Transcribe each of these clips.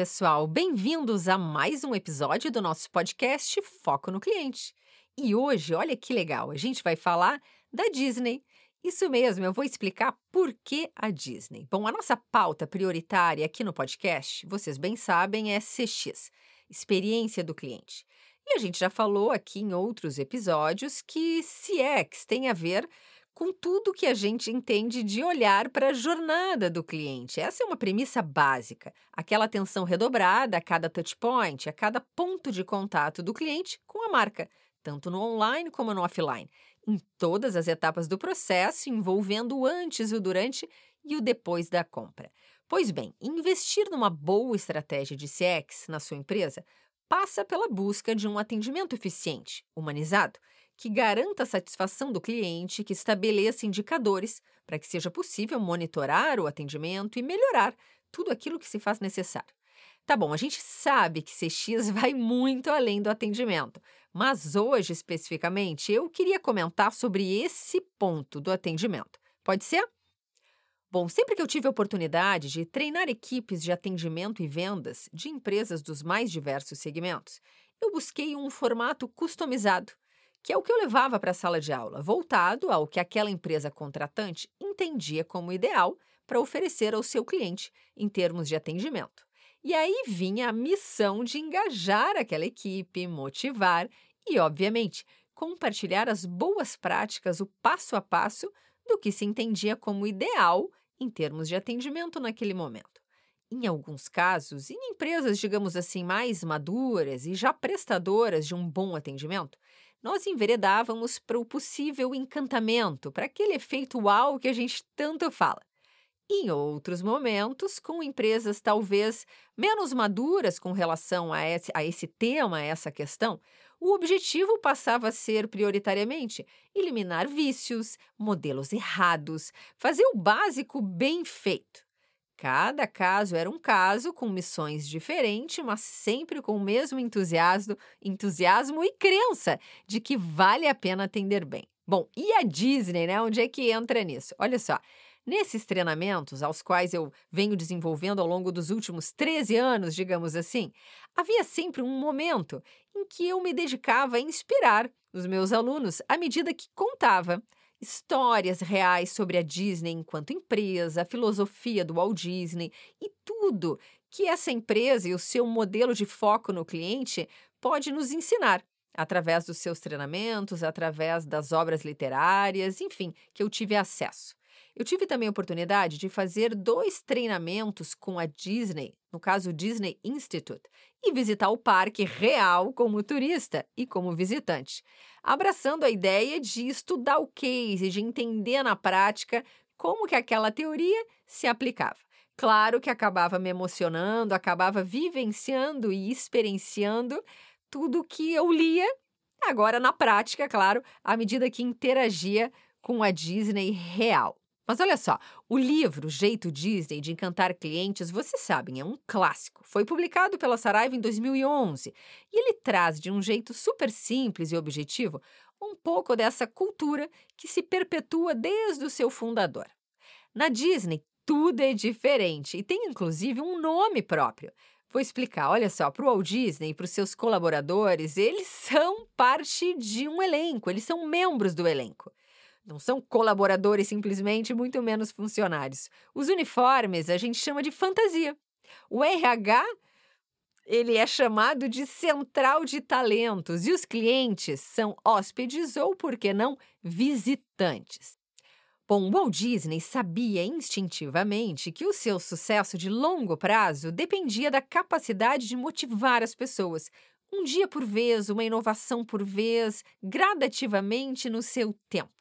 Pessoal! Bem-vindos a mais um episódio do nosso podcast Foco no Cliente. E hoje, olha que legal, a gente vai falar da Disney. Isso mesmo, eu vou explicar por que a Disney. Bom, a nossa pauta prioritária aqui no podcast, vocês bem sabem, é CX experiência do cliente. E a gente já falou aqui em outros episódios que CX tem a ver com tudo que a gente entende de olhar para a jornada do cliente. Essa é uma premissa básica. Aquela atenção redobrada a cada touchpoint, a cada ponto de contato do cliente com a marca, tanto no online como no offline, em todas as etapas do processo, envolvendo o antes, o durante e o depois da compra. Pois bem, investir numa boa estratégia de CX na sua empresa passa pela busca de um atendimento eficiente, humanizado que garanta a satisfação do cliente, que estabeleça indicadores para que seja possível monitorar o atendimento e melhorar tudo aquilo que se faz necessário. Tá bom, a gente sabe que CX vai muito além do atendimento, mas hoje especificamente eu queria comentar sobre esse ponto do atendimento. Pode ser? Bom, sempre que eu tive a oportunidade de treinar equipes de atendimento e vendas de empresas dos mais diversos segmentos, eu busquei um formato customizado que é o que eu levava para a sala de aula, voltado ao que aquela empresa contratante entendia como ideal para oferecer ao seu cliente em termos de atendimento. E aí vinha a missão de engajar aquela equipe, motivar e, obviamente, compartilhar as boas práticas, o passo a passo do que se entendia como ideal em termos de atendimento naquele momento. Em alguns casos, em empresas, digamos assim, mais maduras e já prestadoras de um bom atendimento, nós enveredávamos para o possível encantamento, para aquele efeito uau que a gente tanto fala. Em outros momentos, com empresas talvez menos maduras com relação a esse, a esse tema, a essa questão, o objetivo passava a ser prioritariamente eliminar vícios, modelos errados, fazer o básico bem feito. Cada caso era um caso com missões diferentes, mas sempre com o mesmo entusiasmo, entusiasmo e crença de que vale a pena atender bem. Bom, e a Disney, né? Onde é que entra nisso? Olha só. Nesses treinamentos, aos quais eu venho desenvolvendo ao longo dos últimos 13 anos, digamos assim, havia sempre um momento em que eu me dedicava a inspirar os meus alunos à medida que contava histórias reais sobre a Disney enquanto empresa, a filosofia do Walt Disney e tudo que essa empresa e o seu modelo de foco no cliente pode nos ensinar através dos seus treinamentos, através das obras literárias, enfim, que eu tive acesso. Eu tive também a oportunidade de fazer dois treinamentos com a Disney, no caso o Disney Institute, e visitar o parque real como turista e como visitante, abraçando a ideia de estudar o case, de entender na prática como que aquela teoria se aplicava. Claro que acabava me emocionando, acabava vivenciando e experienciando tudo que eu lia, agora na prática, claro, à medida que interagia com a Disney real. Mas olha só, o livro Jeito Disney de Encantar Clientes, vocês sabem, é um clássico. Foi publicado pela Saraiva em 2011 e ele traz de um jeito super simples e objetivo um pouco dessa cultura que se perpetua desde o seu fundador. Na Disney, tudo é diferente e tem inclusive um nome próprio. Vou explicar. Olha só, para o Walt Disney e para os seus colaboradores, eles são parte de um elenco, eles são membros do elenco. Não são colaboradores simplesmente, muito menos funcionários. Os uniformes a gente chama de fantasia. O RH ele é chamado de central de talentos e os clientes são hóspedes ou, por que não, visitantes. Bom, Walt Disney sabia instintivamente que o seu sucesso de longo prazo dependia da capacidade de motivar as pessoas, um dia por vez, uma inovação por vez, gradativamente no seu tempo.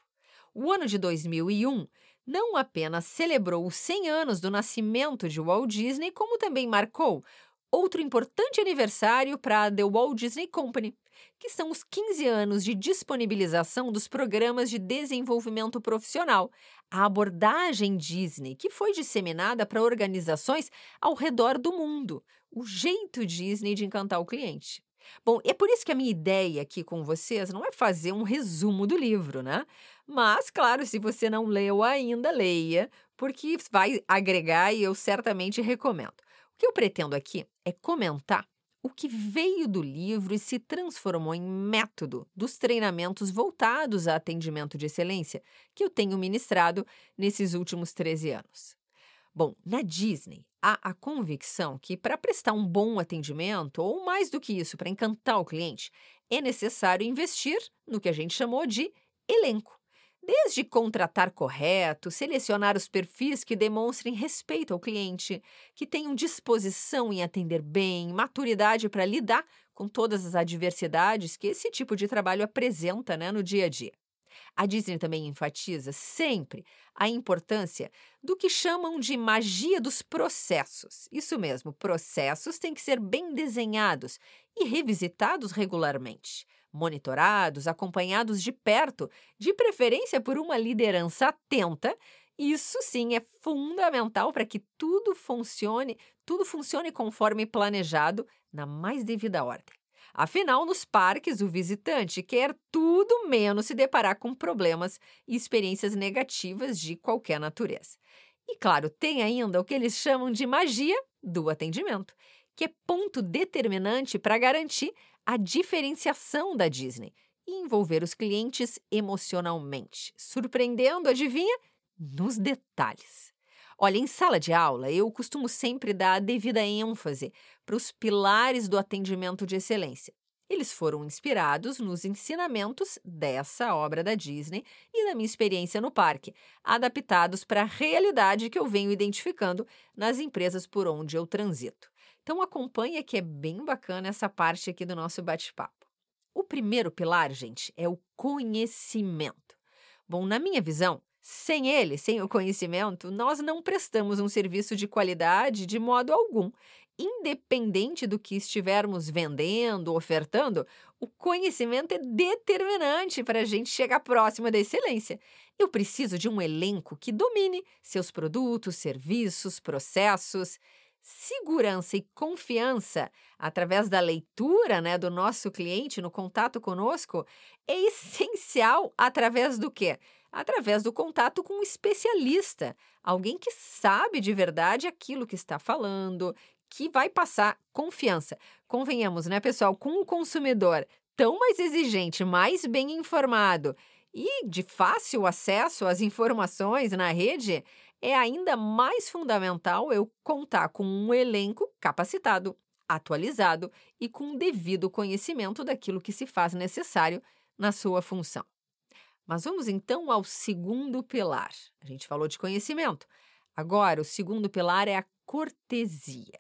O ano de 2001 não apenas celebrou os 100 anos do nascimento de Walt Disney, como também marcou outro importante aniversário para a The Walt Disney Company, que são os 15 anos de disponibilização dos programas de desenvolvimento profissional, a abordagem Disney, que foi disseminada para organizações ao redor do mundo, o jeito Disney de encantar o cliente. Bom, é por isso que a minha ideia aqui com vocês não é fazer um resumo do livro, né? Mas, claro, se você não leu ainda, leia, porque vai agregar e eu certamente recomendo. O que eu pretendo aqui é comentar o que veio do livro e se transformou em método dos treinamentos voltados a atendimento de excelência que eu tenho ministrado nesses últimos 13 anos. Bom, na Disney, há a convicção que para prestar um bom atendimento, ou mais do que isso, para encantar o cliente, é necessário investir no que a gente chamou de elenco. Desde contratar correto, selecionar os perfis que demonstrem respeito ao cliente, que tenham disposição em atender bem, maturidade para lidar com todas as adversidades que esse tipo de trabalho apresenta né, no dia a dia. A Disney também enfatiza sempre a importância do que chamam de magia dos processos. Isso mesmo, processos têm que ser bem desenhados e revisitados regularmente monitorados, acompanhados de perto, de preferência por uma liderança atenta. Isso sim é fundamental para que tudo funcione, tudo funcione conforme planejado, na mais devida ordem. Afinal, nos parques, o visitante quer tudo menos se deparar com problemas e experiências negativas de qualquer natureza. E claro, tem ainda o que eles chamam de magia do atendimento, que é ponto determinante para garantir a diferenciação da Disney e envolver os clientes emocionalmente, surpreendendo, adivinha, nos detalhes. Olha, em sala de aula, eu costumo sempre dar a devida ênfase para os pilares do atendimento de excelência. Eles foram inspirados nos ensinamentos dessa obra da Disney e da minha experiência no parque, adaptados para a realidade que eu venho identificando nas empresas por onde eu transito. Então acompanha que é bem bacana essa parte aqui do nosso bate-papo. O primeiro pilar, gente, é o conhecimento. Bom, na minha visão, sem ele, sem o conhecimento, nós não prestamos um serviço de qualidade de modo algum. Independente do que estivermos vendendo, ofertando, o conhecimento é determinante para a gente chegar próximo da excelência. Eu preciso de um elenco que domine seus produtos, serviços, processos segurança e confiança através da leitura né, do nosso cliente no contato conosco é essencial através do quê? Através do contato com um especialista, alguém que sabe de verdade aquilo que está falando, que vai passar confiança. Convenhamos, né, pessoal, com o consumidor tão mais exigente, mais bem informado e de fácil acesso às informações na rede, é ainda mais fundamental eu contar com um elenco capacitado, atualizado e com devido conhecimento daquilo que se faz necessário na sua função. Mas vamos então ao segundo pilar. A gente falou de conhecimento. Agora, o segundo pilar é a cortesia.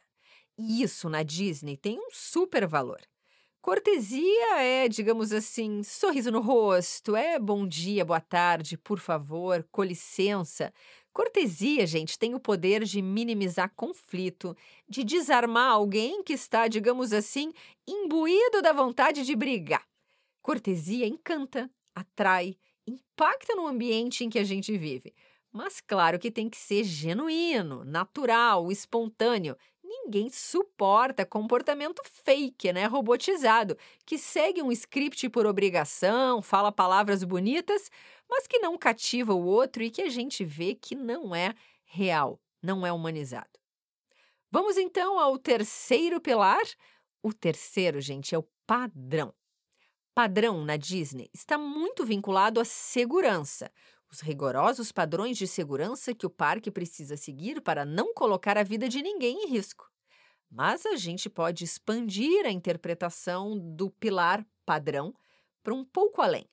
E isso na Disney tem um super valor. Cortesia é, digamos assim, sorriso no rosto, é bom dia, boa tarde, por favor, com licença. Cortesia, gente, tem o poder de minimizar conflito, de desarmar alguém que está, digamos assim, imbuído da vontade de brigar. Cortesia encanta, atrai, impacta no ambiente em que a gente vive. Mas claro que tem que ser genuíno, natural, espontâneo Ninguém suporta comportamento fake, né, robotizado, que segue um script por obrigação, fala palavras bonitas, mas que não cativa o outro e que a gente vê que não é real, não é humanizado. Vamos então ao terceiro pilar. O terceiro, gente, é o padrão. Padrão na Disney está muito vinculado à segurança, os rigorosos padrões de segurança que o parque precisa seguir para não colocar a vida de ninguém em risco. Mas a gente pode expandir a interpretação do pilar padrão para um pouco além.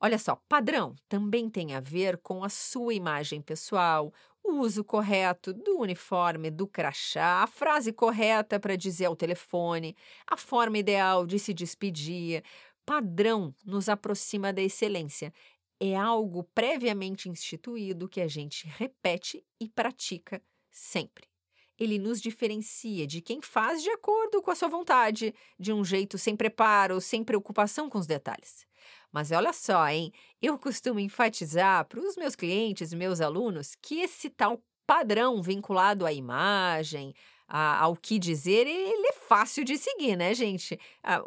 Olha só, padrão também tem a ver com a sua imagem pessoal, o uso correto do uniforme, do crachá, a frase correta para dizer ao telefone, a forma ideal de se despedir. Padrão nos aproxima da excelência é algo previamente instituído que a gente repete e pratica sempre. Ele nos diferencia de quem faz de acordo com a sua vontade, de um jeito sem preparo, sem preocupação com os detalhes. Mas olha só, hein? Eu costumo enfatizar para os meus clientes, meus alunos, que esse tal padrão vinculado à imagem, ao que dizer, ele é fácil de seguir, né, gente?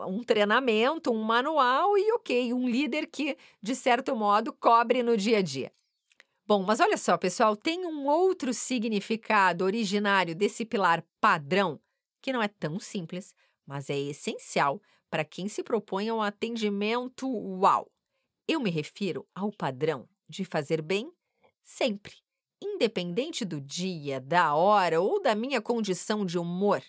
Um treinamento, um manual e, ok, um líder que, de certo modo, cobre no dia a dia. Bom, mas olha só, pessoal, tem um outro significado originário desse pilar padrão que não é tão simples, mas é essencial para quem se propõe a um atendimento uau. Eu me refiro ao padrão de fazer bem sempre, independente do dia, da hora ou da minha condição de humor.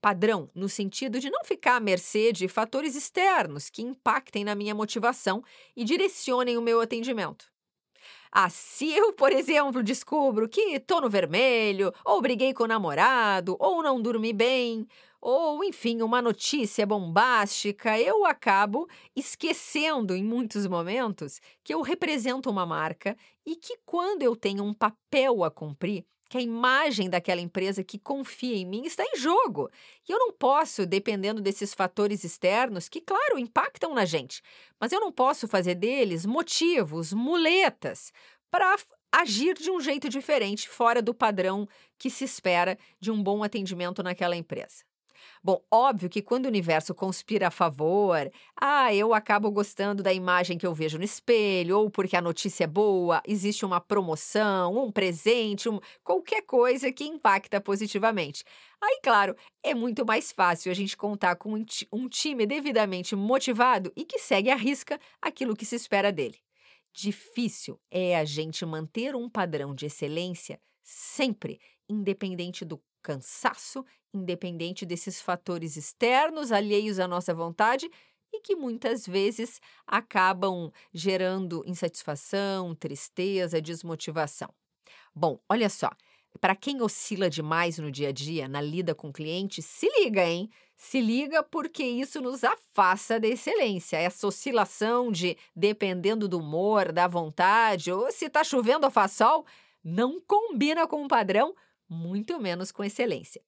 Padrão no sentido de não ficar à mercê de fatores externos que impactem na minha motivação e direcionem o meu atendimento. Ah, se eu, por exemplo, descubro que estou no vermelho, ou briguei com o namorado, ou não dormi bem, ou, enfim, uma notícia bombástica, eu acabo esquecendo em muitos momentos que eu represento uma marca e que quando eu tenho um papel a cumprir, que a imagem daquela empresa que confia em mim está em jogo. E eu não posso, dependendo desses fatores externos, que, claro, impactam na gente, mas eu não posso fazer deles motivos, muletas, para agir de um jeito diferente, fora do padrão que se espera de um bom atendimento naquela empresa. Bom, óbvio que quando o universo conspira a favor, ah, eu acabo gostando da imagem que eu vejo no espelho, ou porque a notícia é boa, existe uma promoção, um presente, um, qualquer coisa que impacta positivamente. Aí, claro, é muito mais fácil a gente contar com um time devidamente motivado e que segue à risca aquilo que se espera dele. Difícil é a gente manter um padrão de excelência sempre, independente do cansaço, independente desses fatores externos alheios à nossa vontade e que muitas vezes acabam gerando insatisfação, tristeza, desmotivação. Bom, olha só, para quem oscila demais no dia a dia, na lida com o cliente, se liga, hein? Se liga porque isso nos afasta da excelência. Essa oscilação de dependendo do humor, da vontade, ou se está chovendo ou faz sol, não combina com o padrão muito menos com excelência.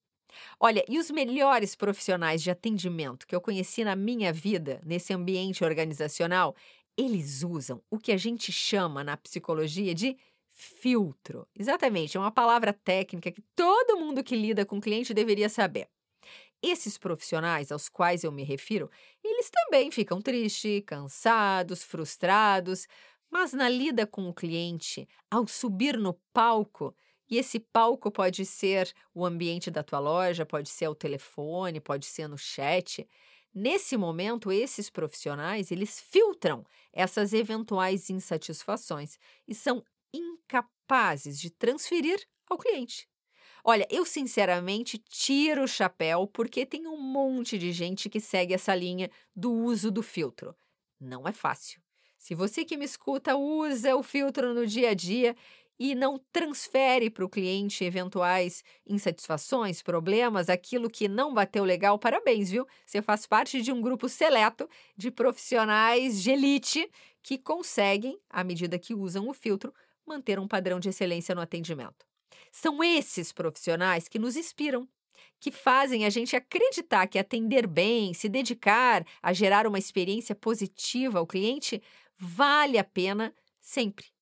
Olha, e os melhores profissionais de atendimento que eu conheci na minha vida, nesse ambiente organizacional, eles usam o que a gente chama na psicologia de filtro. Exatamente, é uma palavra técnica que todo mundo que lida com cliente deveria saber. Esses profissionais aos quais eu me refiro, eles também ficam tristes, cansados, frustrados, mas na lida com o cliente, ao subir no palco, e esse palco pode ser o ambiente da tua loja, pode ser o telefone, pode ser no chat. Nesse momento, esses profissionais, eles filtram essas eventuais insatisfações e são incapazes de transferir ao cliente. Olha, eu sinceramente tiro o chapéu porque tem um monte de gente que segue essa linha do uso do filtro. Não é fácil. Se você que me escuta usa o filtro no dia a dia, e não transfere para o cliente eventuais insatisfações, problemas, aquilo que não bateu legal, parabéns, viu? Você faz parte de um grupo seleto de profissionais de elite que conseguem, à medida que usam o filtro, manter um padrão de excelência no atendimento. São esses profissionais que nos inspiram, que fazem a gente acreditar que atender bem, se dedicar a gerar uma experiência positiva ao cliente, vale a pena sempre.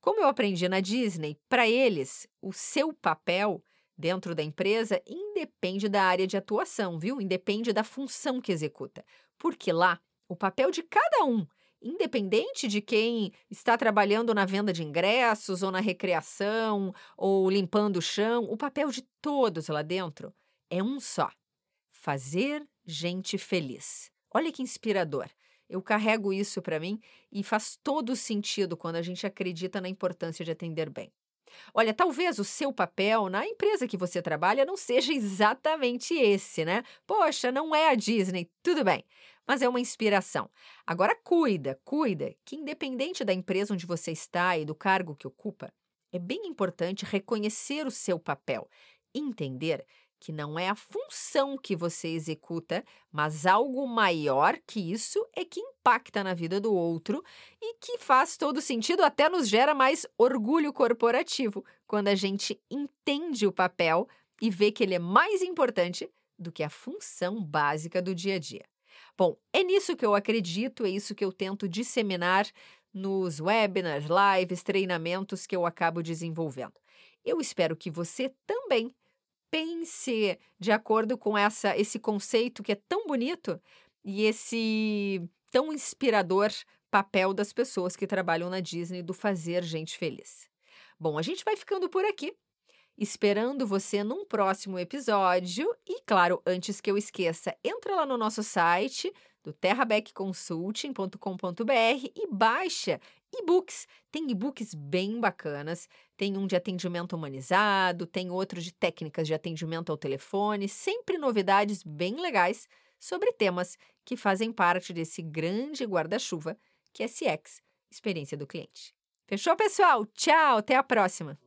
Como eu aprendi na Disney, para eles, o seu papel dentro da empresa independe da área de atuação, viu? Independe da função que executa. Porque lá, o papel de cada um, independente de quem está trabalhando na venda de ingressos, ou na recreação, ou limpando o chão, o papel de todos lá dentro é um só: fazer gente feliz. Olha que inspirador. Eu carrego isso para mim e faz todo sentido quando a gente acredita na importância de atender bem. Olha, talvez o seu papel na empresa que você trabalha não seja exatamente esse, né? Poxa, não é a Disney, tudo bem, mas é uma inspiração. Agora cuida, cuida, que independente da empresa onde você está e do cargo que ocupa, é bem importante reconhecer o seu papel, entender que não é a função que você executa, mas algo maior que isso é que impacta na vida do outro e que faz todo sentido, até nos gera mais orgulho corporativo quando a gente entende o papel e vê que ele é mais importante do que a função básica do dia a dia. Bom, é nisso que eu acredito, é isso que eu tento disseminar nos webinars, lives, treinamentos que eu acabo desenvolvendo. Eu espero que você também pense de acordo com essa esse conceito que é tão bonito e esse tão inspirador papel das pessoas que trabalham na Disney do fazer gente feliz. Bom, a gente vai ficando por aqui. esperando você num próximo episódio. E, claro, antes que eu esqueça, entra lá no nosso site do terrabeckconsulting.com.br e baixa e-books. Tem e-books bem bacanas. Tem um de atendimento humanizado, tem outro de técnicas de atendimento ao telefone, sempre novidades bem legais sobre temas que fazem parte desse grande guarda-chuva que é CX, experiência do cliente. Fechou, pessoal? Tchau, até a próxima!